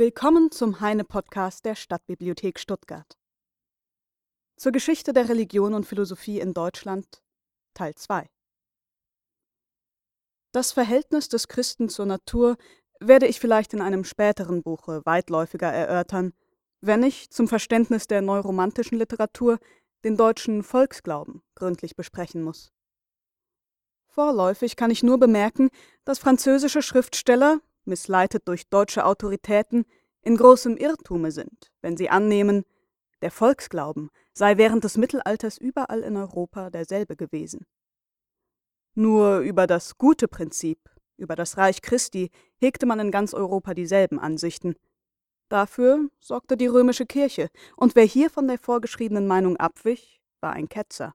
Willkommen zum Heine-Podcast der Stadtbibliothek Stuttgart. Zur Geschichte der Religion und Philosophie in Deutschland, Teil 2. Das Verhältnis des Christen zur Natur werde ich vielleicht in einem späteren Buche weitläufiger erörtern, wenn ich zum Verständnis der neuromantischen Literatur den deutschen Volksglauben gründlich besprechen muss. Vorläufig kann ich nur bemerken, dass französische Schriftsteller, missleitet durch deutsche Autoritäten, in großem Irrtume sind, wenn sie annehmen, der Volksglauben sei während des Mittelalters überall in Europa derselbe gewesen. Nur über das gute Prinzip, über das Reich Christi, hegte man in ganz Europa dieselben Ansichten. Dafür sorgte die römische Kirche, und wer hier von der vorgeschriebenen Meinung abwich, war ein Ketzer.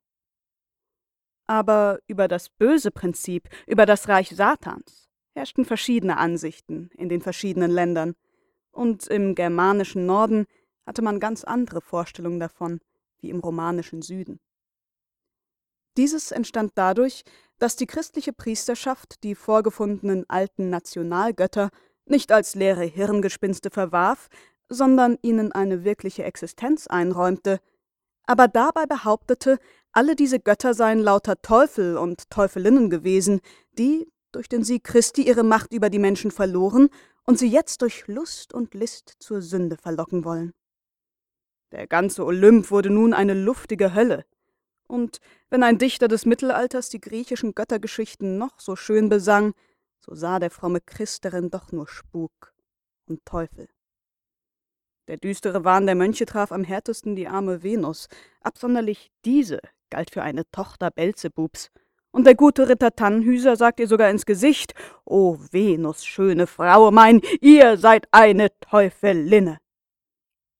Aber über das böse Prinzip, über das Reich Satans, herrschten verschiedene Ansichten in den verschiedenen Ländern, und im germanischen Norden hatte man ganz andere Vorstellungen davon, wie im romanischen Süden. Dieses entstand dadurch, dass die christliche Priesterschaft die vorgefundenen alten Nationalgötter nicht als leere Hirngespinste verwarf, sondern ihnen eine wirkliche Existenz einräumte, aber dabei behauptete, alle diese Götter seien lauter Teufel und Teufelinnen gewesen, die durch den Sieg Christi ihre Macht über die Menschen verloren und sie jetzt durch Lust und List zur Sünde verlocken wollen. Der ganze Olymp wurde nun eine luftige Hölle, und wenn ein Dichter des Mittelalters die griechischen Göttergeschichten noch so schön besang, so sah der fromme Christ darin doch nur Spuk und Teufel. Der düstere Wahn der Mönche traf am härtesten die arme Venus, absonderlich diese galt für eine Tochter Belzebubs, und der gute Ritter Tannhüser sagt ihr sogar ins Gesicht, O Venus, schöne Frau mein, ihr seid eine Teufelinne.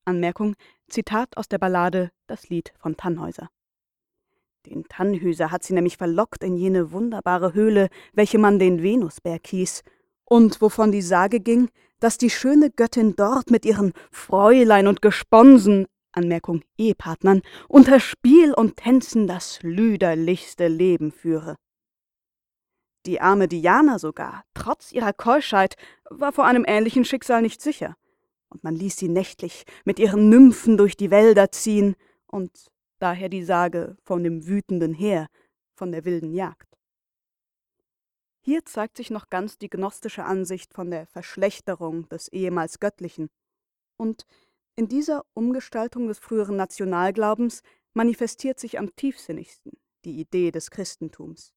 Anmerkung, Zitat aus der Ballade Das Lied von Tannhäuser. Den Tannhüser hat sie nämlich verlockt in jene wunderbare Höhle, welche man den Venusberg hieß, und wovon die Sage ging, dass die schöne Göttin dort mit ihren Fräulein und Gesponsen, Anmerkung Ehepartnern, unter Spiel und Tänzen das lüderlichste Leben führe. Die arme Diana sogar, trotz ihrer Keuschheit, war vor einem ähnlichen Schicksal nicht sicher, und man ließ sie nächtlich mit ihren Nymphen durch die Wälder ziehen, und daher die Sage von dem wütenden Heer, von der wilden Jagd. Hier zeigt sich noch ganz die gnostische Ansicht von der Verschlechterung des ehemals Göttlichen. Und in dieser Umgestaltung des früheren Nationalglaubens manifestiert sich am tiefsinnigsten die Idee des Christentums.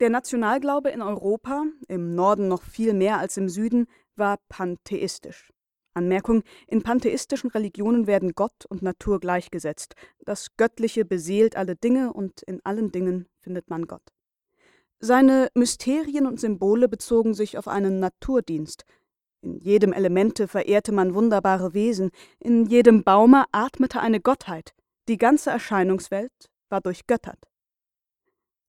Der Nationalglaube in Europa, im Norden noch viel mehr als im Süden, war pantheistisch. Anmerkung: In pantheistischen Religionen werden Gott und Natur gleichgesetzt. Das Göttliche beseelt alle Dinge und in allen Dingen findet man Gott. Seine Mysterien und Symbole bezogen sich auf einen Naturdienst. In jedem Elemente verehrte man wunderbare Wesen, in jedem Baume atmete eine Gottheit, die ganze Erscheinungswelt war durchgöttert.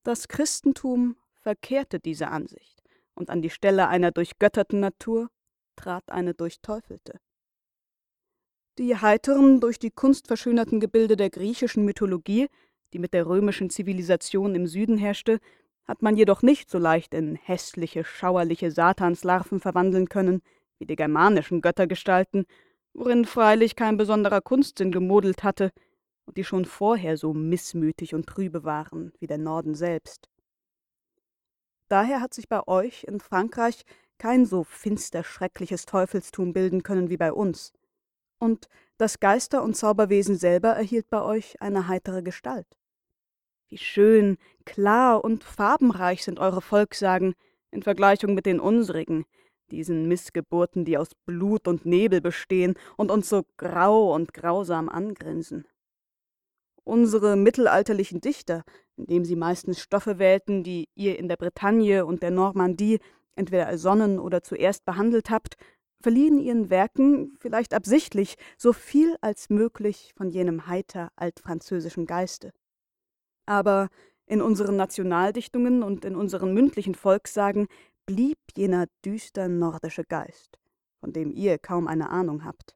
Das Christentum verkehrte diese Ansicht, und an die Stelle einer durchgötterten Natur trat eine durchteufelte. Die heiteren, durch die Kunst verschönerten Gebilde der griechischen Mythologie, die mit der römischen Zivilisation im Süden herrschte, hat man jedoch nicht so leicht in hässliche, schauerliche Satanslarven verwandeln können, wie die germanischen Göttergestalten, worin freilich kein besonderer Kunstsinn gemodelt hatte und die schon vorher so missmütig und trübe waren wie der Norden selbst. Daher hat sich bei euch in Frankreich kein so finster schreckliches Teufelstum bilden können wie bei uns. Und das Geister- und Zauberwesen selber erhielt bei euch eine heitere Gestalt. Wie schön, klar und farbenreich sind eure Volkssagen in Vergleichung mit den unsrigen, diesen Missgeburten, die aus Blut und Nebel bestehen und uns so grau und grausam angrinsen. Unsere mittelalterlichen Dichter, indem sie meistens Stoffe wählten, die ihr in der Bretagne und der Normandie entweder ersonnen oder zuerst behandelt habt, verliehen ihren Werken, vielleicht absichtlich, so viel als möglich von jenem heiter altfranzösischen Geiste. Aber in unseren Nationaldichtungen und in unseren mündlichen Volkssagen blieb jener düster nordische Geist, von dem ihr kaum eine Ahnung habt.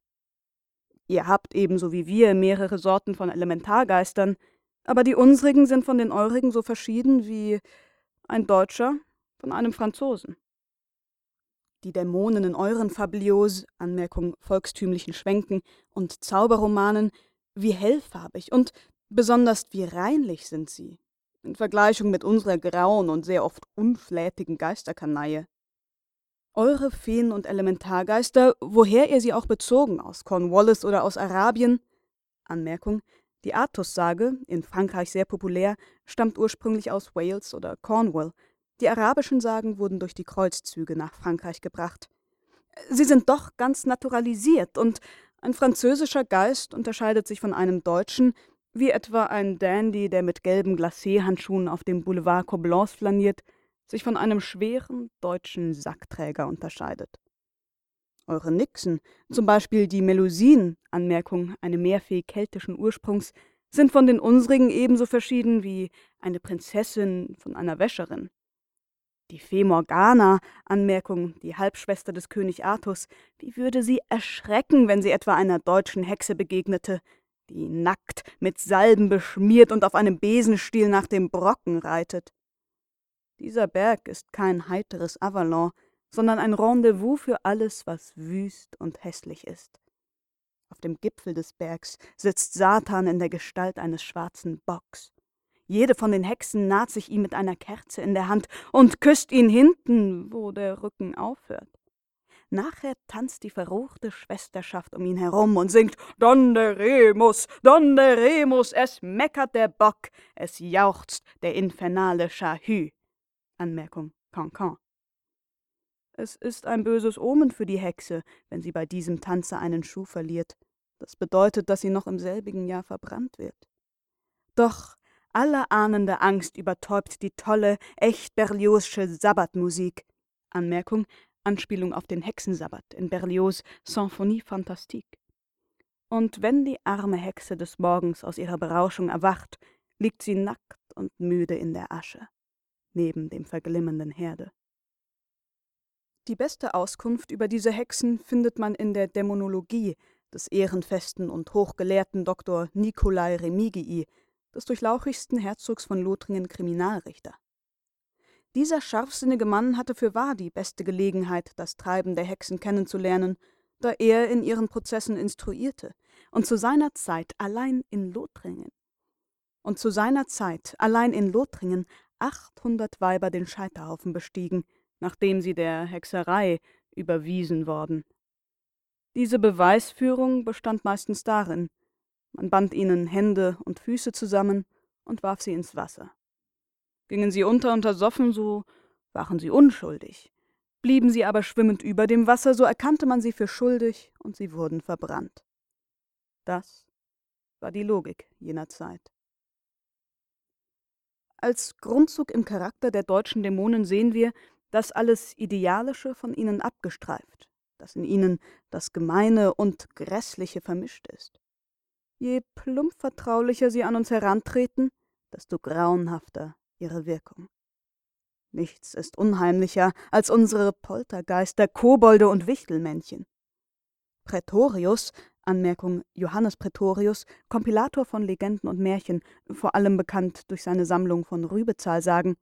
Ihr habt ebenso wie wir mehrere Sorten von Elementargeistern, aber die unsrigen sind von den eurigen so verschieden wie ein Deutscher von einem Franzosen. die Dämonen in euren Fablios, Anmerkung volkstümlichen Schwenken und Zauberromanen, wie hellfarbig und besonders wie reinlich sind sie, in Vergleichung mit unserer grauen und sehr oft unflätigen Geisterkanaille. Eure Feen und Elementargeister, woher ihr sie auch bezogen, aus Cornwallis oder aus Arabien, Anmerkung, die Artus-Sage, in Frankreich sehr populär, stammt ursprünglich aus Wales oder Cornwall. Die arabischen Sagen wurden durch die Kreuzzüge nach Frankreich gebracht. Sie sind doch ganz naturalisiert und ein französischer Geist unterscheidet sich von einem deutschen, wie etwa ein Dandy, der mit gelben Glacé-Handschuhen auf dem Boulevard Coblence flaniert, sich von einem schweren deutschen Sackträger unterscheidet. Eure Nixen, zum Beispiel die Melusinen, Anmerkung, eine Meerfee keltischen Ursprungs, sind von den unsrigen ebenso verschieden wie eine Prinzessin von einer Wäscherin. Die Fee Morgana, Anmerkung, die Halbschwester des König Artus, wie würde sie erschrecken, wenn sie etwa einer deutschen Hexe begegnete, die nackt, mit Salben beschmiert und auf einem Besenstiel nach dem Brocken reitet. Dieser Berg ist kein heiteres Avalon, sondern ein Rendezvous für alles, was wüst und hässlich ist. Auf dem Gipfel des Bergs sitzt Satan in der Gestalt eines schwarzen Bocks. Jede von den Hexen naht sich ihm mit einer Kerze in der Hand und küsst ihn hinten, wo der Rücken aufhört. Nachher tanzt die verruchte Schwesterschaft um ihn herum und singt Donderemus, Donderemus, es meckert der Bock, es jauchzt der infernale Chahü. Anmerkung Cancan. Es ist ein böses Omen für die Hexe, wenn sie bei diesem Tanze einen Schuh verliert. Das bedeutet, dass sie noch im selbigen Jahr verbrannt wird. Doch alle ahnende Angst übertäubt die tolle, echt Berliozsche Sabbatmusik. Anmerkung, Anspielung auf den Hexensabbat in Berlioz' Symphonie Fantastique. Und wenn die arme Hexe des Morgens aus ihrer Berauschung erwacht, liegt sie nackt und müde in der Asche, neben dem verglimmenden Herde. Die beste Auskunft über diese Hexen findet man in der Dämonologie des ehrenfesten und hochgelehrten Dr. Nikolai Remigii, des durchlauchigsten Herzogs von Lothringen Kriminalrichter. Dieser scharfsinnige Mann hatte für wahr die beste Gelegenheit, das Treiben der Hexen kennenzulernen, da er in ihren Prozessen instruierte und zu seiner Zeit allein in Lothringen und zu seiner Zeit allein in Lothringen 800 Weiber den Scheiterhaufen bestiegen, nachdem sie der Hexerei überwiesen worden. Diese Beweisführung bestand meistens darin, man band ihnen Hände und Füße zusammen und warf sie ins Wasser. Gingen sie unter und ersoffen, so waren sie unschuldig. Blieben sie aber schwimmend über dem Wasser, so erkannte man sie für schuldig und sie wurden verbrannt. Das war die Logik jener Zeit. Als Grundzug im Charakter der deutschen Dämonen sehen wir, das alles Idealische von ihnen abgestreift, dass in ihnen das Gemeine und Grässliche vermischt ist. Je plump vertraulicher sie an uns herantreten, desto grauenhafter ihre Wirkung. Nichts ist unheimlicher als unsere Poltergeister, Kobolde und Wichtelmännchen. Prätorius, Anmerkung Johannes Prätorius, Kompilator von Legenden und Märchen, vor allem bekannt durch seine Sammlung von Rübezahlsagen,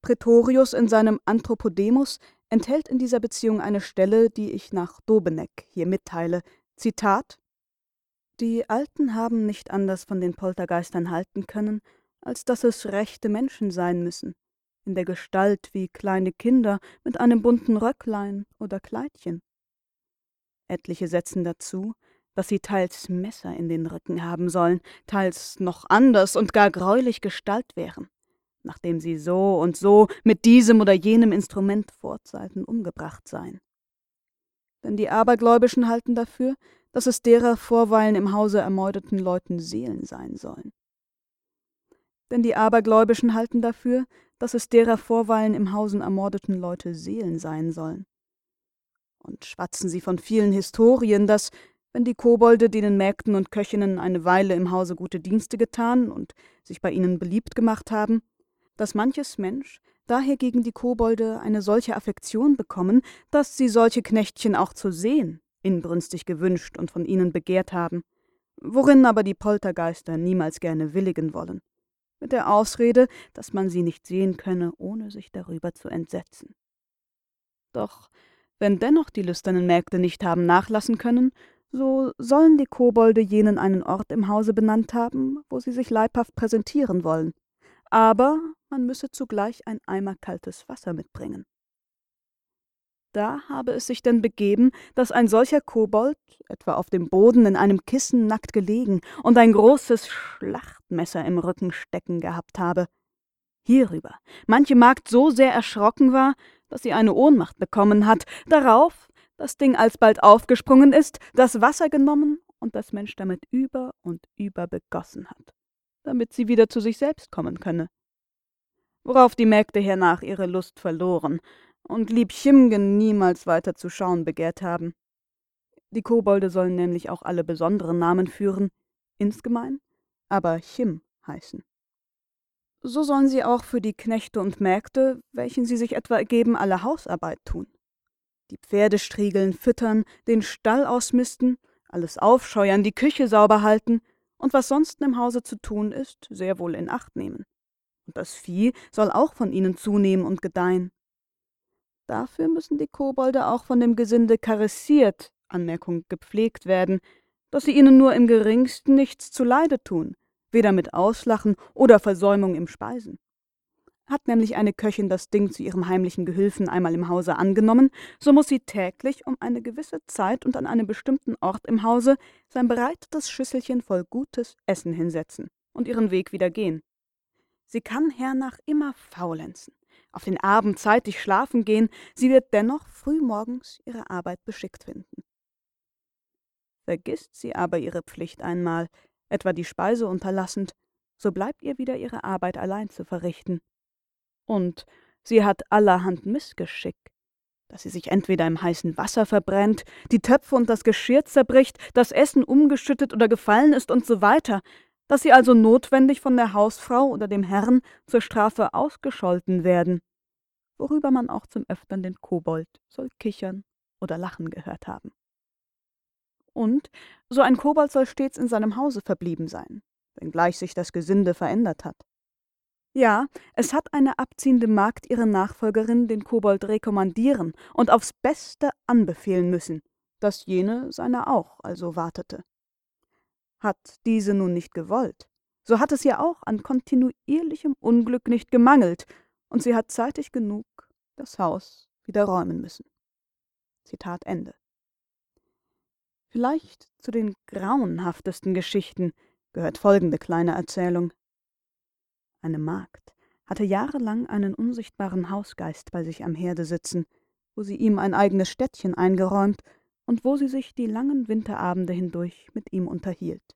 Prätorius in seinem Anthropodemus enthält in dieser Beziehung eine Stelle, die ich nach Dobeneck hier mitteile. Zitat Die Alten haben nicht anders von den Poltergeistern halten können, als dass es rechte Menschen sein müssen, in der Gestalt wie kleine Kinder mit einem bunten Röcklein oder Kleidchen. Etliche setzen dazu, dass sie teils Messer in den Rücken haben sollen, teils noch anders und gar greulich Gestalt wären nachdem sie so und so mit diesem oder jenem Instrument Vorzeiten umgebracht seien. Denn die Abergläubischen halten dafür, dass es derer vorweilen im Hause ermordeten Leuten Seelen sein sollen. Denn die Abergläubischen halten dafür, dass es derer vorweilen im Hausen ermordeten Leute Seelen sein sollen. Und schwatzen sie von vielen Historien, dass, wenn die Kobolde denen Mägden und Köchinnen eine Weile im Hause gute Dienste getan und sich bei ihnen beliebt gemacht haben, dass manches Mensch daher gegen die Kobolde eine solche Affektion bekommen, dass sie solche Knechtchen auch zu sehen inbrünstig gewünscht und von ihnen begehrt haben, worin aber die Poltergeister niemals gerne willigen wollen, mit der Ausrede, dass man sie nicht sehen könne, ohne sich darüber zu entsetzen. Doch Wenn dennoch die lüsternen Mägde nicht haben nachlassen können, so sollen die Kobolde jenen einen Ort im Hause benannt haben, wo sie sich leibhaft präsentieren wollen. Aber man müsse zugleich ein Eimer kaltes Wasser mitbringen. Da habe es sich denn begeben, dass ein solcher Kobold, etwa auf dem Boden in einem Kissen nackt gelegen und ein großes Schlachtmesser im Rücken stecken gehabt habe. Hierüber manche Magd so sehr erschrocken war, dass sie eine Ohnmacht bekommen hat, darauf das Ding alsbald aufgesprungen ist, das Wasser genommen und das Mensch damit über und über begossen hat, damit sie wieder zu sich selbst kommen könne. Worauf die Mägde hernach ihre Lust verloren und lieb Chimgen niemals weiter zu schauen begehrt haben. Die Kobolde sollen nämlich auch alle besonderen Namen führen, insgemein, aber Chim heißen. So sollen sie auch für die Knechte und Mägde, welchen sie sich etwa ergeben, alle Hausarbeit tun. Die Pferde striegeln, füttern, den Stall ausmisten, alles aufscheuern, die Küche sauber halten und was sonst im Hause zu tun ist, sehr wohl in Acht nehmen. Und das Vieh soll auch von ihnen zunehmen und gedeihen. Dafür müssen die Kobolde auch von dem Gesinde karessiert, Anmerkung gepflegt werden, dass sie ihnen nur im geringsten nichts zuleide tun, weder mit Auslachen oder Versäumung im Speisen. Hat nämlich eine Köchin das Ding zu ihrem heimlichen Gehülfen einmal im Hause angenommen, so muss sie täglich um eine gewisse Zeit und an einem bestimmten Ort im Hause sein bereitetes Schüsselchen voll gutes Essen hinsetzen und ihren Weg wieder gehen. Sie kann hernach immer faulenzen, auf den Abend zeitig schlafen gehen, sie wird dennoch frühmorgens ihre Arbeit beschickt finden. Vergisst sie aber ihre Pflicht einmal, etwa die Speise unterlassend, so bleibt ihr wieder ihre Arbeit allein zu verrichten. Und sie hat allerhand Missgeschick, dass sie sich entweder im heißen Wasser verbrennt, die Töpfe und das Geschirr zerbricht, das Essen umgeschüttet oder gefallen ist und so weiter, dass sie also notwendig von der Hausfrau oder dem Herrn zur Strafe ausgescholten werden, worüber man auch zum Öftern den Kobold soll kichern oder lachen gehört haben. Und so ein Kobold soll stets in seinem Hause verblieben sein, wenngleich sich das Gesinde verändert hat. Ja, es hat eine abziehende Magd ihre Nachfolgerin den Kobold rekommandieren und aufs Beste anbefehlen müssen, dass jene seiner auch also wartete. Hat diese nun nicht gewollt, so hat es ihr auch an kontinuierlichem Unglück nicht gemangelt, und sie hat zeitig genug das Haus wieder räumen müssen. Zitat Ende. Vielleicht zu den grauenhaftesten Geschichten gehört folgende kleine Erzählung. Eine Magd hatte jahrelang einen unsichtbaren Hausgeist bei sich am Herde sitzen, wo sie ihm ein eigenes Städtchen eingeräumt und wo sie sich die langen Winterabende hindurch mit ihm unterhielt.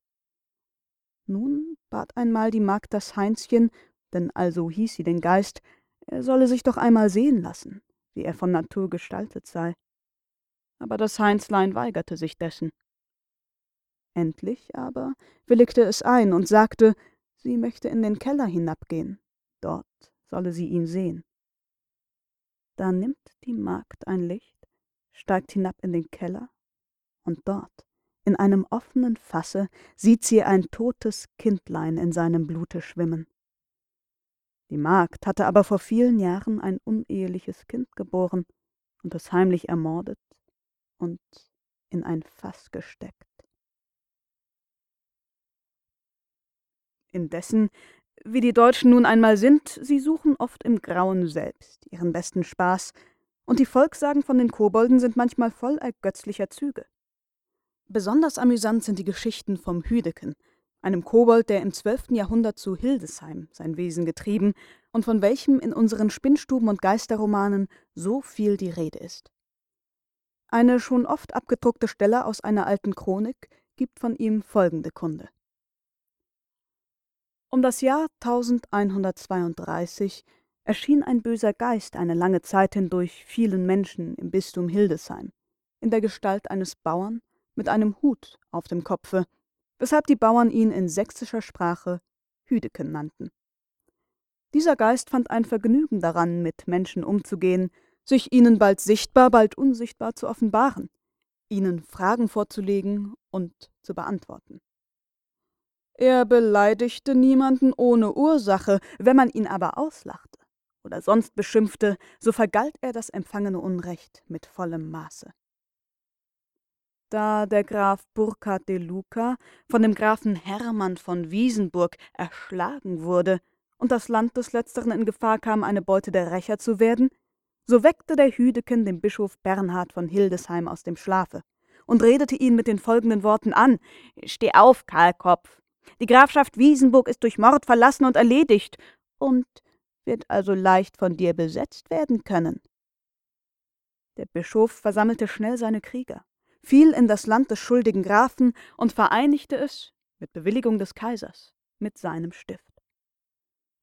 Nun bat einmal die Magd das Heinzchen, denn also hieß sie den Geist, er solle sich doch einmal sehen lassen, wie er von Natur gestaltet sei aber das Heinzlein weigerte sich dessen. Endlich aber willigte es ein und sagte, sie möchte in den Keller hinabgehen, dort solle sie ihn sehen. Da nimmt die Magd ein Licht, steigt hinab in den Keller, und dort, in einem offenen Fasse, sieht sie ein totes Kindlein in seinem Blute schwimmen. Die Magd hatte aber vor vielen Jahren ein uneheliches Kind geboren und es heimlich ermordet und in ein Fass gesteckt. Indessen, wie die Deutschen nun einmal sind, sie suchen oft im Grauen selbst ihren besten Spaß, und die Volkssagen von den Kobolden sind manchmal voll ergötzlicher Züge. Besonders amüsant sind die Geschichten vom Hüdeken, einem Kobold, der im zwölften Jahrhundert zu Hildesheim sein Wesen getrieben und von welchem in unseren Spinnstuben und Geisterromanen so viel die Rede ist. Eine schon oft abgedruckte Stelle aus einer alten Chronik gibt von ihm folgende Kunde. Um das Jahr 1132 erschien ein böser Geist eine lange Zeit hindurch vielen Menschen im Bistum Hildesheim, in der Gestalt eines Bauern mit einem Hut auf dem Kopfe, weshalb die Bauern ihn in sächsischer Sprache Hüdeken nannten. Dieser Geist fand ein Vergnügen daran, mit Menschen umzugehen, sich ihnen bald sichtbar, bald unsichtbar zu offenbaren, ihnen Fragen vorzulegen und zu beantworten. Er beleidigte niemanden ohne Ursache, wenn man ihn aber auslachte oder sonst beschimpfte, so vergalt er das empfangene Unrecht mit vollem Maße. Da der Graf Burkhard de Luca von dem Grafen Hermann von Wiesenburg erschlagen wurde und das Land des Letzteren in Gefahr kam, eine Beute der Rächer zu werden, so weckte der Hüdeken den Bischof Bernhard von Hildesheim aus dem Schlafe und redete ihn mit den folgenden Worten an: Steh auf, Kahlkopf! Die Grafschaft Wiesenburg ist durch Mord verlassen und erledigt und wird also leicht von dir besetzt werden können. Der Bischof versammelte schnell seine Krieger fiel in das Land des schuldigen Grafen und vereinigte es, mit Bewilligung des Kaisers, mit seinem Stift.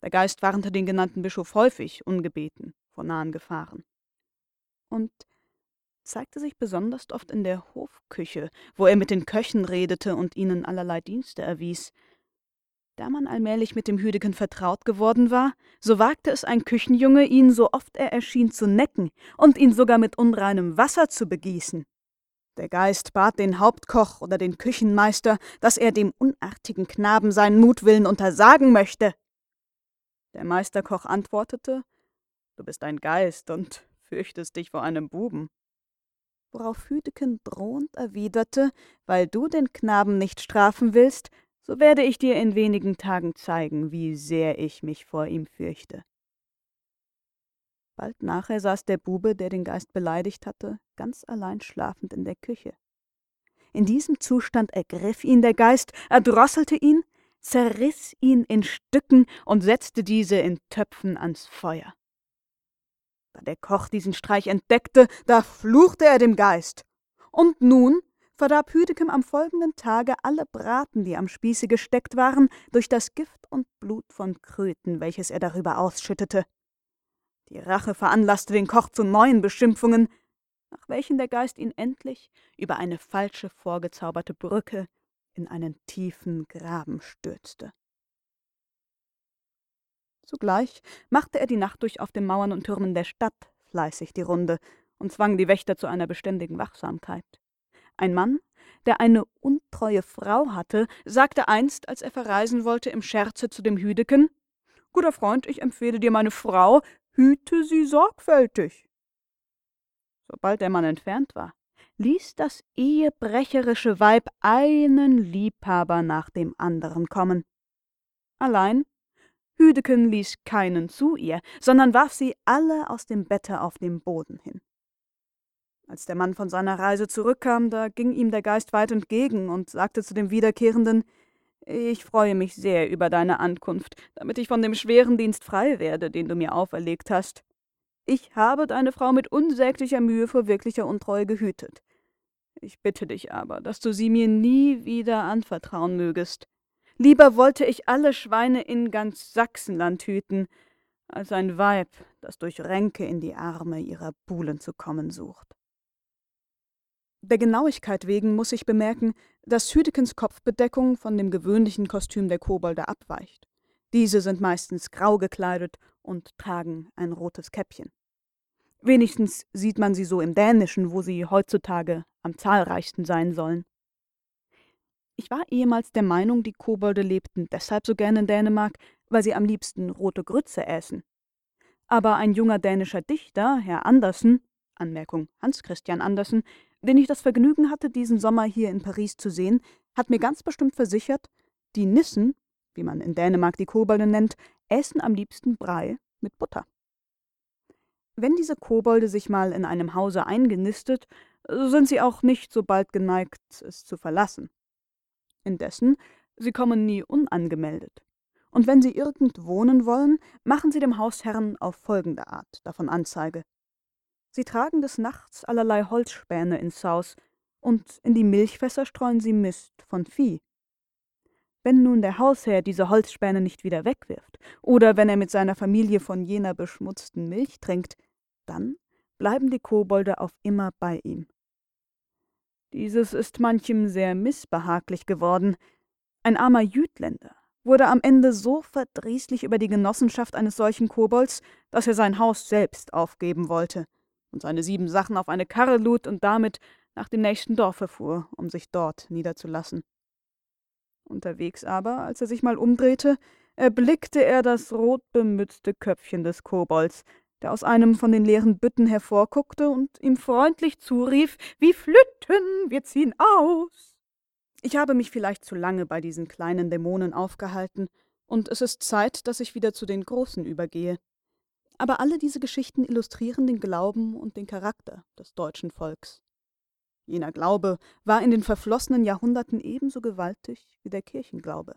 Der Geist warnte den genannten Bischof häufig, ungebeten, vor nahen Gefahren. Und zeigte sich besonders oft in der Hofküche, wo er mit den Köchen redete und ihnen allerlei Dienste erwies. Da man allmählich mit dem Hüdeken vertraut geworden war, so wagte es ein Küchenjunge, ihn, so oft er erschien, zu necken und ihn sogar mit unreinem Wasser zu begießen. Der Geist bat den Hauptkoch oder den Küchenmeister, dass er dem unartigen Knaben seinen Mutwillen untersagen möchte. Der Meisterkoch antwortete, Du bist ein Geist und fürchtest dich vor einem Buben. Worauf Hüdeken drohend erwiderte, weil du den Knaben nicht strafen willst, so werde ich dir in wenigen Tagen zeigen, wie sehr ich mich vor ihm fürchte. Bald nachher saß der Bube, der den Geist beleidigt hatte, ganz allein schlafend in der Küche. In diesem Zustand ergriff ihn der Geist, erdrosselte ihn, zerriß ihn in Stücken und setzte diese in Töpfen ans Feuer. Der Koch diesen Streich entdeckte, da fluchte er dem Geist. Und nun verdarb Hüdekem am folgenden Tage alle Braten, die am Spieße gesteckt waren, durch das Gift und Blut von Kröten, welches er darüber ausschüttete. Die Rache veranlasste den Koch zu neuen Beschimpfungen, nach welchen der Geist ihn endlich über eine falsche vorgezauberte Brücke in einen tiefen Graben stürzte. Zugleich machte er die Nacht durch auf den Mauern und Türmen der Stadt fleißig die Runde und zwang die Wächter zu einer beständigen Wachsamkeit. Ein Mann, der eine untreue Frau hatte, sagte einst, als er verreisen wollte, im Scherze zu dem Hüdeken Guter Freund, ich empfehle dir meine Frau, hüte sie sorgfältig. Sobald der Mann entfernt war, ließ das ehebrecherische Weib einen Liebhaber nach dem anderen kommen. Allein Hüdeken ließ keinen zu ihr, sondern warf sie alle aus dem Bette auf den Boden hin. Als der Mann von seiner Reise zurückkam, da ging ihm der Geist weit entgegen und sagte zu dem Wiederkehrenden Ich freue mich sehr über deine Ankunft, damit ich von dem schweren Dienst frei werde, den du mir auferlegt hast. Ich habe deine Frau mit unsäglicher Mühe vor wirklicher Untreue gehütet. Ich bitte dich aber, dass du sie mir nie wieder anvertrauen mögest. Lieber wollte ich alle Schweine in ganz Sachsenland hüten, als ein Weib, das durch Ränke in die Arme ihrer Buhlen zu kommen sucht. Der Genauigkeit wegen muss ich bemerken, dass Hüdekens Kopfbedeckung von dem gewöhnlichen Kostüm der Kobolde abweicht. Diese sind meistens grau gekleidet und tragen ein rotes Käppchen. Wenigstens sieht man sie so im Dänischen, wo sie heutzutage am zahlreichsten sein sollen. Ich war ehemals der Meinung, die Kobolde lebten deshalb so gern in Dänemark, weil sie am liebsten rote Grütze äßen. Aber ein junger dänischer Dichter, Herr Andersen, Anmerkung Hans Christian Andersen, den ich das Vergnügen hatte, diesen Sommer hier in Paris zu sehen, hat mir ganz bestimmt versichert, die Nissen, wie man in Dänemark die Kobolde nennt, essen am liebsten Brei mit Butter. Wenn diese Kobolde sich mal in einem Hause eingenistet, sind sie auch nicht so bald geneigt, es zu verlassen. Indessen, sie kommen nie unangemeldet. Und wenn sie irgend wohnen wollen, machen sie dem Hausherrn auf folgende Art davon Anzeige. Sie tragen des Nachts allerlei Holzspäne ins Haus, und in die Milchfässer streuen sie Mist von Vieh, wenn nun der Hausherr diese Holzspäne nicht wieder wegwirft, oder wenn er mit seiner Familie von jener beschmutzten Milch trinkt, dann bleiben die Kobolde auf immer bei ihm. Dieses ist manchem sehr missbehaglich geworden. Ein armer Jütländer wurde am Ende so verdrießlich über die Genossenschaft eines solchen Kobolds, dass er sein Haus selbst aufgeben wollte und seine sieben Sachen auf eine Karre lud und damit nach dem nächsten Dorfe fuhr, um sich dort niederzulassen. Unterwegs aber, als er sich mal umdrehte, erblickte er das rotbemützte Köpfchen des Kobolds, der aus einem von den leeren Bütten hervorguckte und ihm freundlich zurief, wie Flütten, wir ziehen aus. Ich habe mich vielleicht zu lange bei diesen kleinen Dämonen aufgehalten, und es ist Zeit, dass ich wieder zu den großen übergehe. Aber alle diese Geschichten illustrieren den Glauben und den Charakter des deutschen Volks. Jener Glaube war in den verflossenen Jahrhunderten ebenso gewaltig wie der Kirchenglaube.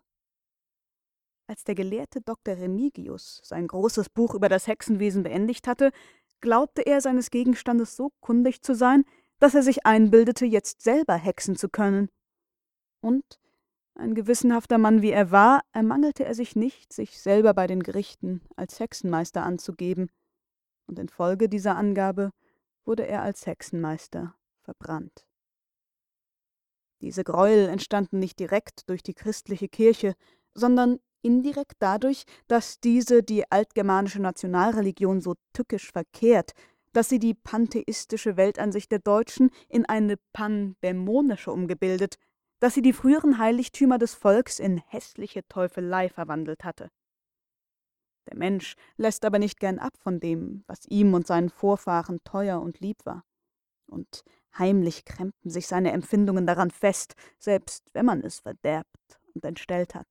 Als der Gelehrte Dr. Remigius sein großes Buch über das Hexenwesen beendigt hatte, glaubte er seines Gegenstandes so kundig zu sein, dass er sich einbildete, jetzt selber hexen zu können. Und, ein gewissenhafter Mann wie er war, ermangelte er sich nicht, sich selber bei den Gerichten als Hexenmeister anzugeben, und infolge dieser Angabe wurde er als Hexenmeister verbrannt. Diese Gräuel entstanden nicht direkt durch die christliche Kirche, sondern indirekt dadurch, dass diese die altgermanische Nationalreligion so tückisch verkehrt, dass sie die pantheistische Weltansicht der Deutschen in eine pandämonische umgebildet, dass sie die früheren Heiligtümer des Volks in hässliche Teufelei verwandelt hatte. Der Mensch lässt aber nicht gern ab von dem, was ihm und seinen Vorfahren teuer und lieb war. Und heimlich krempten sich seine Empfindungen daran fest, selbst wenn man es verderbt und entstellt hat.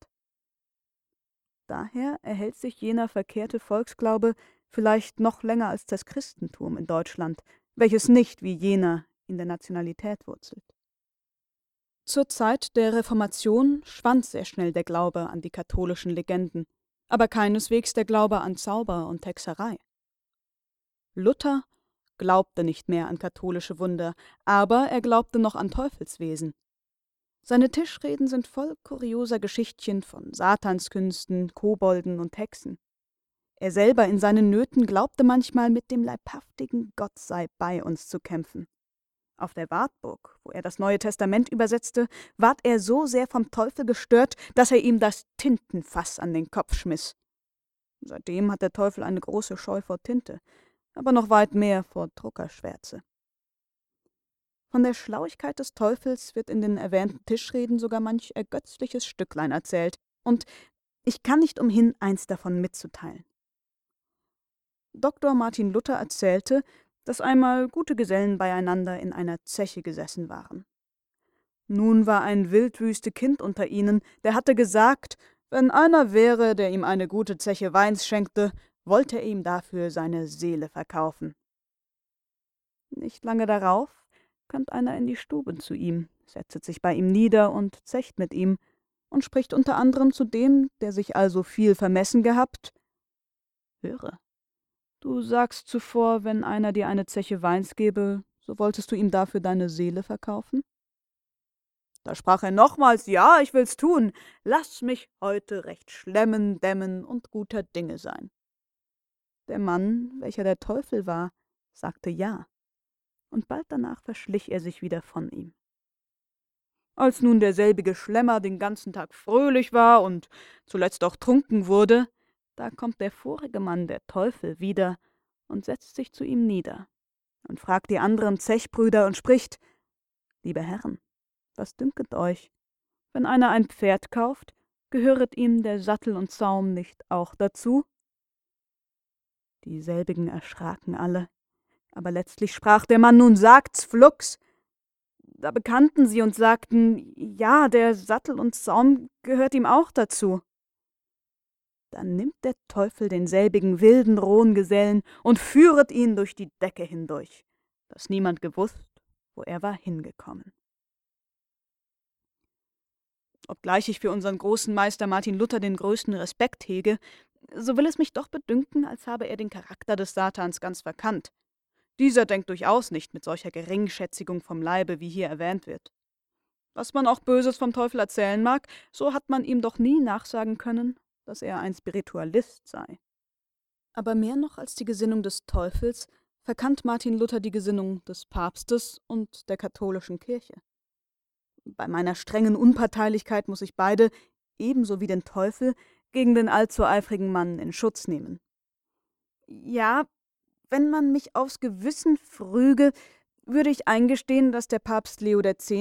Daher erhält sich jener verkehrte Volksglaube vielleicht noch länger als das Christentum in Deutschland, welches nicht wie jener in der Nationalität wurzelt. Zur Zeit der Reformation schwand sehr schnell der Glaube an die katholischen Legenden, aber keineswegs der Glaube an Zauber und Hexerei. Luther glaubte nicht mehr an katholische Wunder, aber er glaubte noch an Teufelswesen. Seine Tischreden sind voll kurioser Geschichtchen von Satanskünsten, Kobolden und Hexen. Er selber in seinen Nöten glaubte manchmal mit dem leibhaftigen Gott sei bei uns zu kämpfen. Auf der Wartburg, wo er das Neue Testament übersetzte, ward er so sehr vom Teufel gestört, dass er ihm das Tintenfass an den Kopf schmiss. Seitdem hat der Teufel eine große Scheu vor Tinte, aber noch weit mehr vor Druckerschwärze. Von der Schlauigkeit des Teufels wird in den erwähnten Tischreden sogar manch ergötzliches Stücklein erzählt, und ich kann nicht umhin, eins davon mitzuteilen. Dr. Martin Luther erzählte, dass einmal gute Gesellen beieinander in einer Zeche gesessen waren. Nun war ein wildwüste Kind unter ihnen, der hatte gesagt, wenn einer wäre, der ihm eine gute Zeche Weins schenkte, wollte er ihm dafür seine Seele verkaufen. Nicht lange darauf kommt einer in die Stube zu ihm, setzet sich bei ihm nieder und zecht mit ihm und spricht unter anderem zu dem, der sich also viel vermessen gehabt. Höre, du sagst zuvor, wenn einer dir eine Zeche Weins gebe, so wolltest du ihm dafür deine Seele verkaufen? Da sprach er nochmals, ja, ich will's tun, lass mich heute recht schlemmen, dämmen und guter Dinge sein. Der Mann, welcher der Teufel war, sagte ja und bald danach verschlich er sich wieder von ihm. Als nun derselbige Schlemmer den ganzen Tag fröhlich war und zuletzt auch trunken wurde, da kommt der vorige Mann, der Teufel, wieder und setzt sich zu ihm nieder und fragt die anderen Zechbrüder und spricht Liebe Herren, was dünket euch? Wenn einer ein Pferd kauft, gehöret ihm der Sattel und Zaum nicht auch dazu? Dieselbigen erschraken alle, aber letztlich sprach der Mann, nun sagt's flugs. Da bekannten sie und sagten, ja, der Sattel und Saum gehört ihm auch dazu. Dann nimmt der Teufel denselbigen wilden rohen Gesellen und führet ihn durch die Decke hindurch, dass niemand gewusst, wo er war hingekommen. Obgleich ich für unseren großen Meister Martin Luther den größten Respekt hege, so will es mich doch bedünken, als habe er den Charakter des Satans ganz verkannt. Dieser denkt durchaus nicht mit solcher Geringschätzigung vom Leibe, wie hier erwähnt wird. Was man auch Böses vom Teufel erzählen mag, so hat man ihm doch nie nachsagen können, dass er ein Spiritualist sei. Aber mehr noch als die Gesinnung des Teufels verkannt Martin Luther die Gesinnung des Papstes und der katholischen Kirche. Bei meiner strengen Unparteilichkeit muss ich beide, ebenso wie den Teufel, gegen den allzu eifrigen Mann in Schutz nehmen. Ja, wenn man mich aufs Gewissen früge, würde ich eingestehen, dass der Papst Leo X.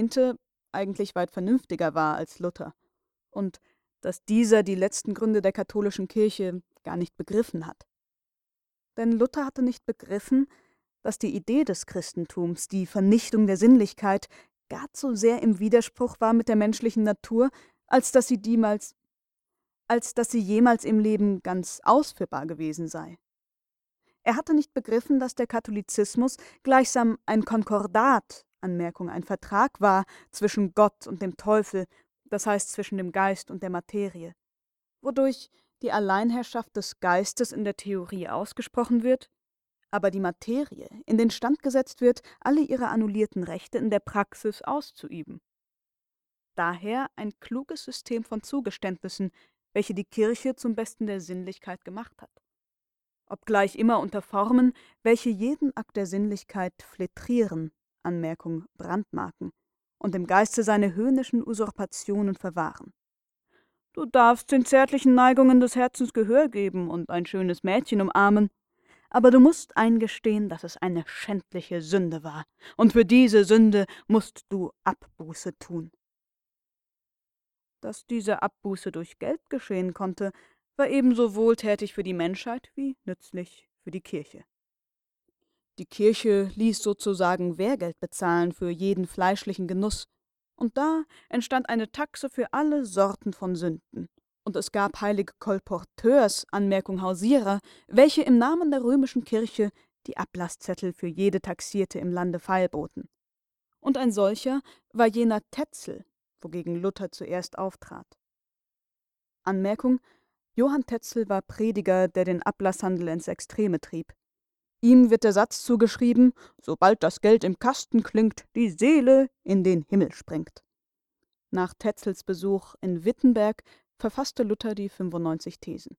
eigentlich weit vernünftiger war als Luther und dass dieser die letzten Gründe der katholischen Kirche gar nicht begriffen hat. Denn Luther hatte nicht begriffen, dass die Idee des Christentums, die Vernichtung der Sinnlichkeit, gar zu sehr im Widerspruch war mit der menschlichen Natur, als dass sie niemals, als dass sie jemals im Leben ganz ausführbar gewesen sei. Er hatte nicht begriffen, dass der Katholizismus gleichsam ein Konkordat, Anmerkung, ein Vertrag war zwischen Gott und dem Teufel, das heißt zwischen dem Geist und der Materie, wodurch die Alleinherrschaft des Geistes in der Theorie ausgesprochen wird, aber die Materie in den Stand gesetzt wird, alle ihre annullierten Rechte in der Praxis auszuüben. Daher ein kluges System von Zugeständnissen, welche die Kirche zum Besten der Sinnlichkeit gemacht hat. Obgleich immer unter Formen, welche jeden Akt der Sinnlichkeit fletrieren, Anmerkung brandmarken, und im Geiste seine höhnischen Usurpationen verwahren. Du darfst den zärtlichen Neigungen des Herzens Gehör geben und ein schönes Mädchen umarmen, aber du musst eingestehen, dass es eine schändliche Sünde war, und für diese Sünde musst du Abbuße tun. Dass diese Abbuße durch Geld geschehen konnte, war ebenso wohltätig für die Menschheit wie nützlich für die Kirche. Die Kirche ließ sozusagen Wehrgeld bezahlen für jeden fleischlichen Genuss, und da entstand eine Taxe für alle Sorten von Sünden. Und es gab heilige Kolporteurs, Anmerkung Hausierer, welche im Namen der römischen Kirche die Ablasszettel für jede Taxierte im Lande feilboten. Und ein solcher war jener Tetzel, wogegen Luther zuerst auftrat. Anmerkung: Johann Tetzel war Prediger, der den Ablasshandel ins Extreme trieb. Ihm wird der Satz zugeschrieben, sobald das Geld im Kasten klingt, die Seele in den Himmel springt. Nach Tetzels Besuch in Wittenberg verfasste Luther die 95 Thesen.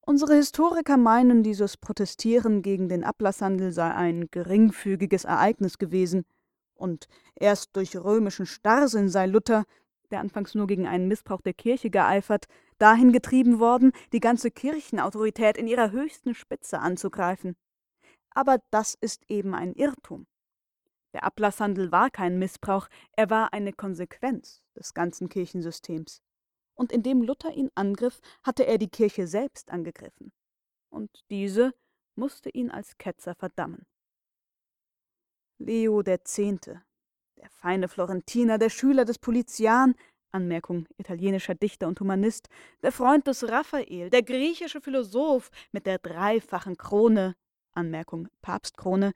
Unsere Historiker meinen, dieses Protestieren gegen den Ablasshandel sei ein geringfügiges Ereignis gewesen, und erst durch römischen Starrsinn sei Luther, der anfangs nur gegen einen Missbrauch der Kirche geeifert, dahin getrieben worden, die ganze Kirchenautorität in ihrer höchsten Spitze anzugreifen. Aber das ist eben ein Irrtum. Der Ablasshandel war kein Missbrauch, er war eine Konsequenz des ganzen Kirchensystems. Und indem Luther ihn angriff, hatte er die Kirche selbst angegriffen. Und diese musste ihn als Ketzer verdammen. Leo X., der feine Florentiner, der Schüler des Polizian, Anmerkung italienischer Dichter und Humanist, der Freund des Raphael, der griechische Philosoph mit der dreifachen Krone, Anmerkung Papstkrone,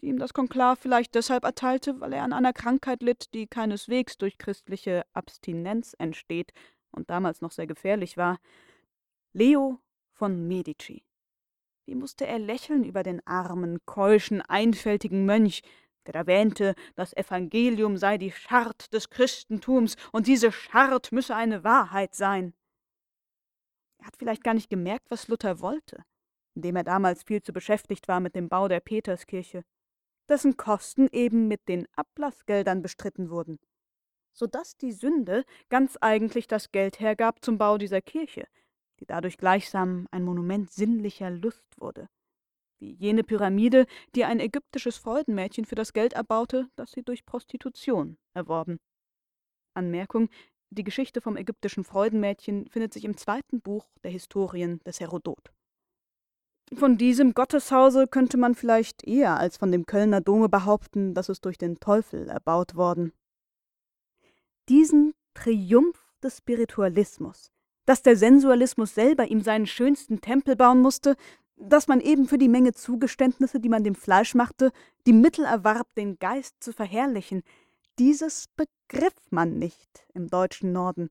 die ihm das Konklav vielleicht deshalb erteilte, weil er an einer Krankheit litt, die keineswegs durch christliche Abstinenz entsteht und damals noch sehr gefährlich war. Leo von Medici. Wie musste er lächeln über den armen, keuschen, einfältigen Mönch, der erwähnte, das Evangelium sei die Schart des Christentums und diese Schart müsse eine Wahrheit sein. Er hat vielleicht gar nicht gemerkt, was Luther wollte, indem er damals viel zu beschäftigt war mit dem Bau der Peterskirche, dessen Kosten eben mit den Ablassgeldern bestritten wurden, so dass die Sünde ganz eigentlich das Geld hergab zum Bau dieser Kirche, die dadurch gleichsam ein Monument sinnlicher Lust wurde wie jene Pyramide, die ein ägyptisches Freudenmädchen für das Geld erbaute, das sie durch Prostitution erworben. Anmerkung: Die Geschichte vom ägyptischen Freudenmädchen findet sich im zweiten Buch der Historien des Herodot. Von diesem Gotteshause könnte man vielleicht eher als von dem Kölner Dome behaupten, dass es durch den Teufel erbaut worden. Diesen Triumph des Spiritualismus, dass der Sensualismus selber ihm seinen schönsten Tempel bauen musste, dass man eben für die Menge Zugeständnisse, die man dem Fleisch machte, die Mittel erwarb, den Geist zu verherrlichen, dieses begriff man nicht im deutschen Norden.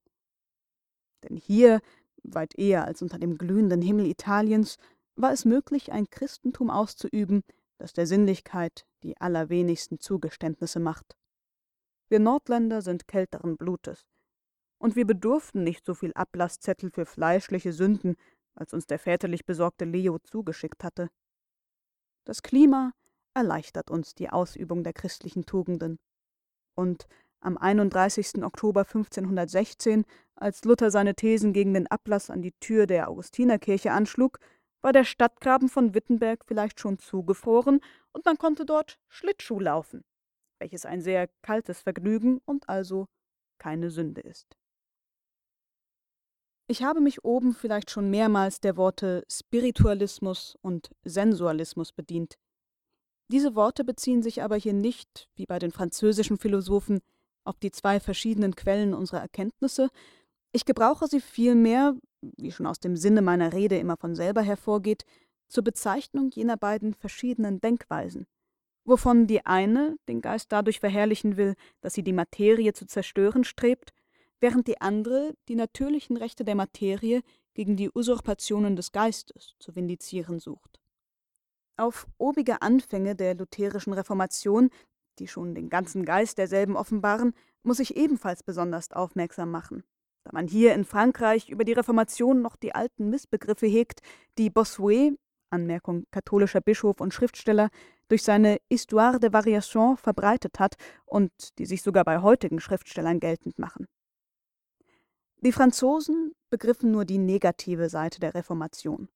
Denn hier, weit eher als unter dem glühenden Himmel Italiens, war es möglich, ein Christentum auszuüben, das der Sinnlichkeit die allerwenigsten Zugeständnisse macht. Wir Nordländer sind kälteren Blutes, und wir bedurften nicht so viel Ablasszettel für fleischliche Sünden, als uns der väterlich besorgte Leo zugeschickt hatte. Das Klima erleichtert uns die Ausübung der christlichen Tugenden. Und am 31. Oktober 1516, als Luther seine Thesen gegen den Ablass an die Tür der Augustinerkirche anschlug, war der Stadtgraben von Wittenberg vielleicht schon zugefroren und man konnte dort Schlittschuh laufen, welches ein sehr kaltes Vergnügen und also keine Sünde ist. Ich habe mich oben vielleicht schon mehrmals der Worte Spiritualismus und Sensualismus bedient. Diese Worte beziehen sich aber hier nicht, wie bei den französischen Philosophen, auf die zwei verschiedenen Quellen unserer Erkenntnisse, ich gebrauche sie vielmehr, wie schon aus dem Sinne meiner Rede immer von selber hervorgeht, zur Bezeichnung jener beiden verschiedenen Denkweisen, wovon die eine den Geist dadurch verherrlichen will, dass sie die Materie zu zerstören strebt, während die andere die natürlichen Rechte der Materie gegen die Usurpationen des Geistes zu vindizieren sucht. Auf obige Anfänge der lutherischen Reformation, die schon den ganzen Geist derselben offenbaren, muss ich ebenfalls besonders aufmerksam machen, da man hier in Frankreich über die Reformation noch die alten Missbegriffe hegt, die Bossuet, Anmerkung katholischer Bischof und Schriftsteller, durch seine Histoire de Variation verbreitet hat und die sich sogar bei heutigen Schriftstellern geltend machen. Die Franzosen begriffen nur die negative Seite der Reformation.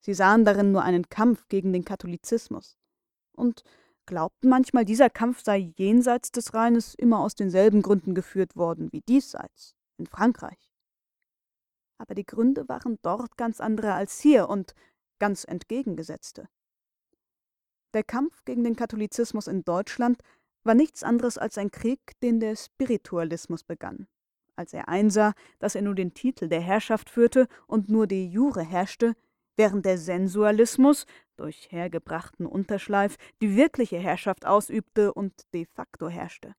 Sie sahen darin nur einen Kampf gegen den Katholizismus und glaubten manchmal, dieser Kampf sei jenseits des Rheines immer aus denselben Gründen geführt worden wie diesseits, in Frankreich. Aber die Gründe waren dort ganz andere als hier und ganz entgegengesetzte. Der Kampf gegen den Katholizismus in Deutschland war nichts anderes als ein Krieg, den der Spiritualismus begann als er einsah, dass er nur den Titel der Herrschaft führte und nur de jure herrschte, während der Sensualismus durch hergebrachten Unterschleif die wirkliche Herrschaft ausübte und de facto herrschte.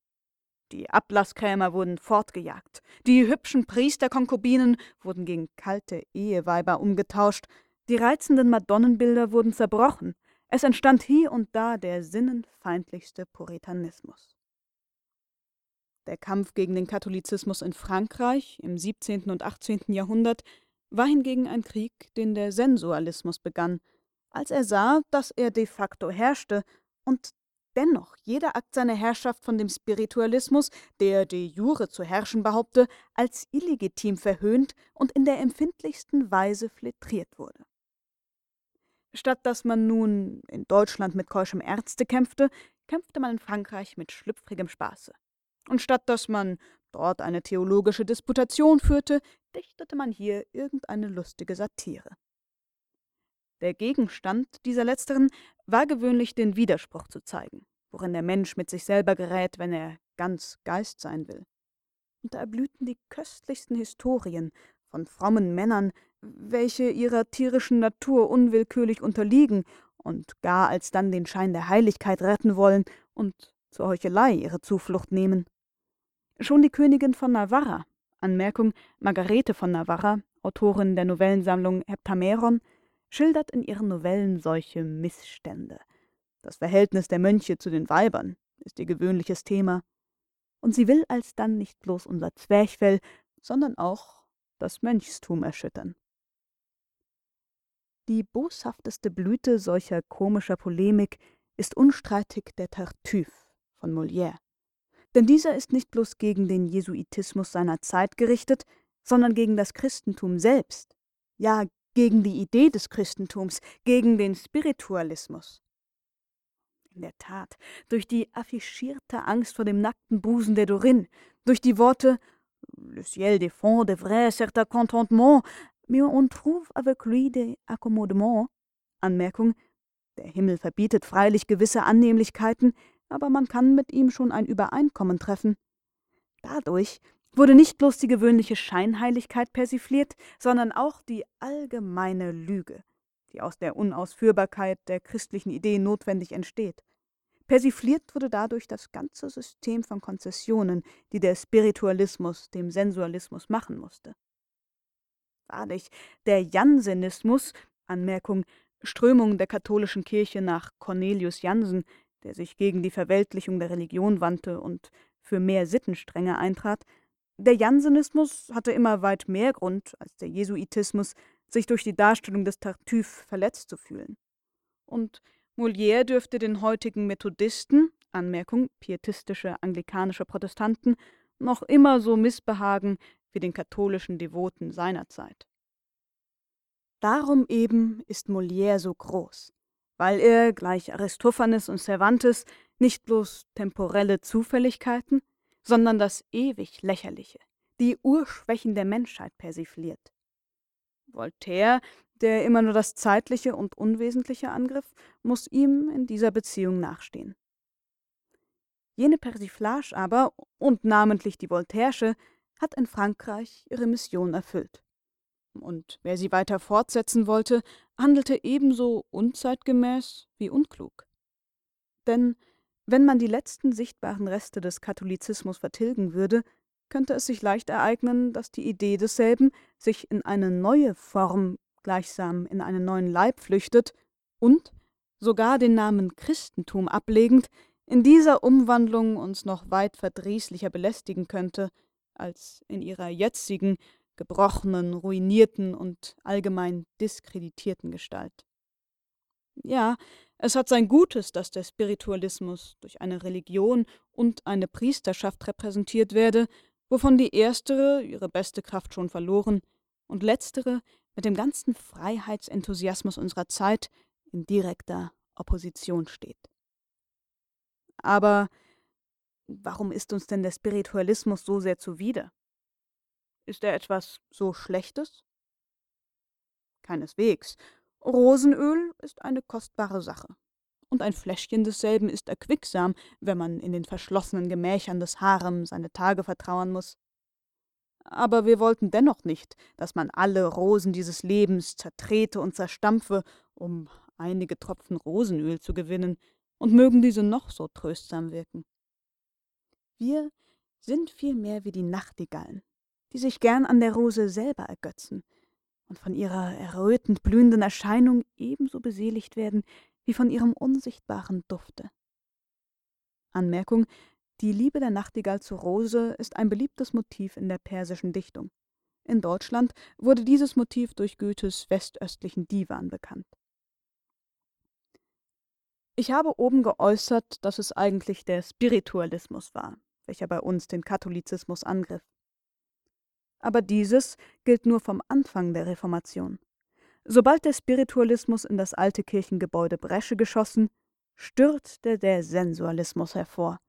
Die Ablasskrämer wurden fortgejagt, die hübschen Priesterkonkubinen wurden gegen kalte Eheweiber umgetauscht, die reizenden Madonnenbilder wurden zerbrochen, es entstand hier und da der sinnenfeindlichste Puritanismus. Der Kampf gegen den Katholizismus in Frankreich im 17. und 18. Jahrhundert war hingegen ein Krieg, den der Sensualismus begann, als er sah, dass er de facto herrschte und dennoch jeder Akt seiner Herrschaft von dem Spiritualismus, der de jure zu herrschen behaupte, als illegitim verhöhnt und in der empfindlichsten Weise flettriert wurde. Statt dass man nun in Deutschland mit keuschem Ärzte kämpfte, kämpfte man in Frankreich mit schlüpfrigem Spaße. Und statt dass man dort eine theologische Disputation führte, dichtete man hier irgendeine lustige Satire. Der Gegenstand dieser letzteren war gewöhnlich den Widerspruch zu zeigen, worin der Mensch mit sich selber gerät, wenn er ganz Geist sein will. Und da erblühten die köstlichsten Historien von frommen Männern, welche ihrer tierischen Natur unwillkürlich unterliegen und gar alsdann den Schein der Heiligkeit retten wollen und zur Heuchelei ihre Zuflucht nehmen. Schon die Königin von Navarra, Anmerkung Margarete von Navarra, Autorin der Novellensammlung Heptameron, schildert in ihren Novellen solche Missstände. Das Verhältnis der Mönche zu den Weibern ist ihr gewöhnliches Thema. Und sie will alsdann nicht bloß unser Zwerchfell, sondern auch das Mönchstum erschüttern. Die boshafteste Blüte solcher komischer Polemik ist unstreitig der Tartuffe von Molière. Denn dieser ist nicht bloß gegen den Jesuitismus seiner Zeit gerichtet, sondern gegen das Christentum selbst, ja gegen die Idee des Christentums, gegen den Spiritualismus. In der Tat, durch die affichierte Angst vor dem nackten Busen der Dorin, durch die Worte Le ciel défend de vrai certain contentement, mais on trouve avec lui des accommodements. Anmerkung, der Himmel verbietet freilich gewisse Annehmlichkeiten, aber man kann mit ihm schon ein Übereinkommen treffen. Dadurch wurde nicht bloß die gewöhnliche Scheinheiligkeit persifliert, sondern auch die allgemeine Lüge, die aus der Unausführbarkeit der christlichen Idee notwendig entsteht. Persifliert wurde dadurch das ganze System von Konzessionen, die der Spiritualismus dem Sensualismus machen musste. Wahrlich, der Jansenismus, Anmerkung Strömung der katholischen Kirche nach Cornelius Jansen, der sich gegen die Verweltlichung der Religion wandte und für mehr Sittenstrenge eintrat, der Jansenismus hatte immer weit mehr Grund als der Jesuitismus, sich durch die Darstellung des Tartuffe verletzt zu fühlen. Und Molière dürfte den heutigen Methodisten, Anmerkung pietistische anglikanische Protestanten, noch immer so missbehagen wie den katholischen Devoten seiner Zeit. Darum eben ist Molière so groß weil er, gleich Aristophanes und Cervantes, nicht bloß temporelle Zufälligkeiten, sondern das ewig Lächerliche, die Urschwächen der Menschheit persifliert, Voltaire, der immer nur das Zeitliche und Unwesentliche angriff, muss ihm in dieser Beziehung nachstehen. Jene Persiflage aber, und namentlich die Voltairesche, hat in Frankreich ihre Mission erfüllt. Und wer sie weiter fortsetzen wollte, handelte ebenso unzeitgemäß wie unklug. Denn wenn man die letzten sichtbaren Reste des Katholizismus vertilgen würde, könnte es sich leicht ereignen, dass die Idee desselben sich in eine neue Form, gleichsam in einen neuen Leib flüchtet und, sogar den Namen Christentum ablegend, in dieser Umwandlung uns noch weit verdrießlicher belästigen könnte, als in ihrer jetzigen, gebrochenen, ruinierten und allgemein diskreditierten Gestalt. Ja, es hat sein Gutes, dass der Spiritualismus durch eine Religion und eine Priesterschaft repräsentiert werde, wovon die erstere ihre beste Kraft schon verloren und letztere mit dem ganzen Freiheitsenthusiasmus unserer Zeit in direkter Opposition steht. Aber warum ist uns denn der Spiritualismus so sehr zuwider? Ist er etwas so Schlechtes? Keineswegs. Rosenöl ist eine kostbare Sache. Und ein Fläschchen desselben ist erquicksam, wenn man in den verschlossenen Gemächern des Harem seine Tage vertrauern muss. Aber wir wollten dennoch nicht, dass man alle Rosen dieses Lebens zertrete und zerstampfe, um einige Tropfen Rosenöl zu gewinnen, und mögen diese noch so tröstsam wirken. Wir sind vielmehr wie die Nachtigallen, die sich gern an der Rose selber ergötzen und von ihrer errötend blühenden Erscheinung ebenso beseligt werden wie von ihrem unsichtbaren Dufte. Anmerkung Die Liebe der Nachtigall zur Rose ist ein beliebtes Motiv in der persischen Dichtung. In Deutschland wurde dieses Motiv durch Goethes westöstlichen Divan bekannt. Ich habe oben geäußert, dass es eigentlich der Spiritualismus war, welcher bei uns den Katholizismus angriff. Aber dieses gilt nur vom Anfang der Reformation. Sobald der Spiritualismus in das alte Kirchengebäude Bresche geschossen, stürzte der Sensualismus hervor,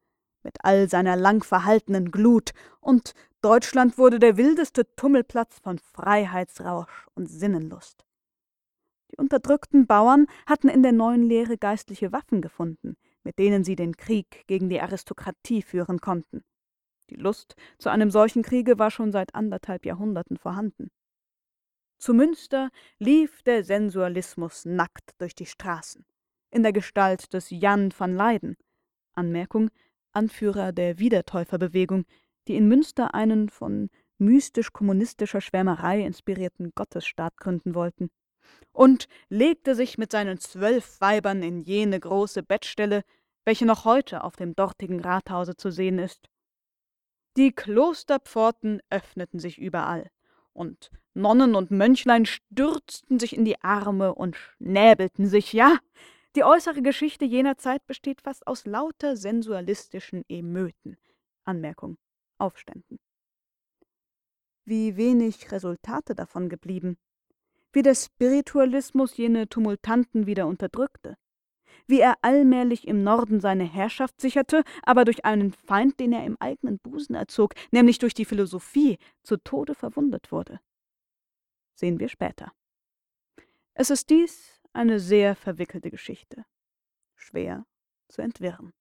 mit all seiner lang verhaltenen Glut, und Deutschland wurde der wildeste Tummelplatz von Freiheitsrausch und Sinnenlust. Die unterdrückten Bauern hatten in der neuen Lehre geistliche Waffen gefunden, mit denen sie den Krieg gegen die Aristokratie führen konnten. Die Lust zu einem solchen Kriege war schon seit anderthalb Jahrhunderten vorhanden. Zu Münster lief der Sensualismus nackt durch die Straßen, in der Gestalt des Jan van Leyden, Anmerkung, Anführer der Wiedertäuferbewegung, die in Münster einen von mystisch-kommunistischer Schwärmerei inspirierten Gottesstaat gründen wollten und legte sich mit seinen zwölf Weibern in jene große Bettstelle, welche noch heute auf dem dortigen Rathause zu sehen ist. Die Klosterpforten öffneten sich überall, und Nonnen und Mönchlein stürzten sich in die Arme und schnäbelten sich, ja, die äußere Geschichte jener Zeit besteht fast aus lauter sensualistischen Emöten. Anmerkung. Aufständen. Wie wenig Resultate davon geblieben wie der Spiritualismus jene Tumultanten wieder unterdrückte, wie er allmählich im Norden seine Herrschaft sicherte, aber durch einen Feind, den er im eigenen Busen erzog, nämlich durch die Philosophie, zu Tode verwundet wurde. Sehen wir später. Es ist dies eine sehr verwickelte Geschichte, schwer zu entwirren.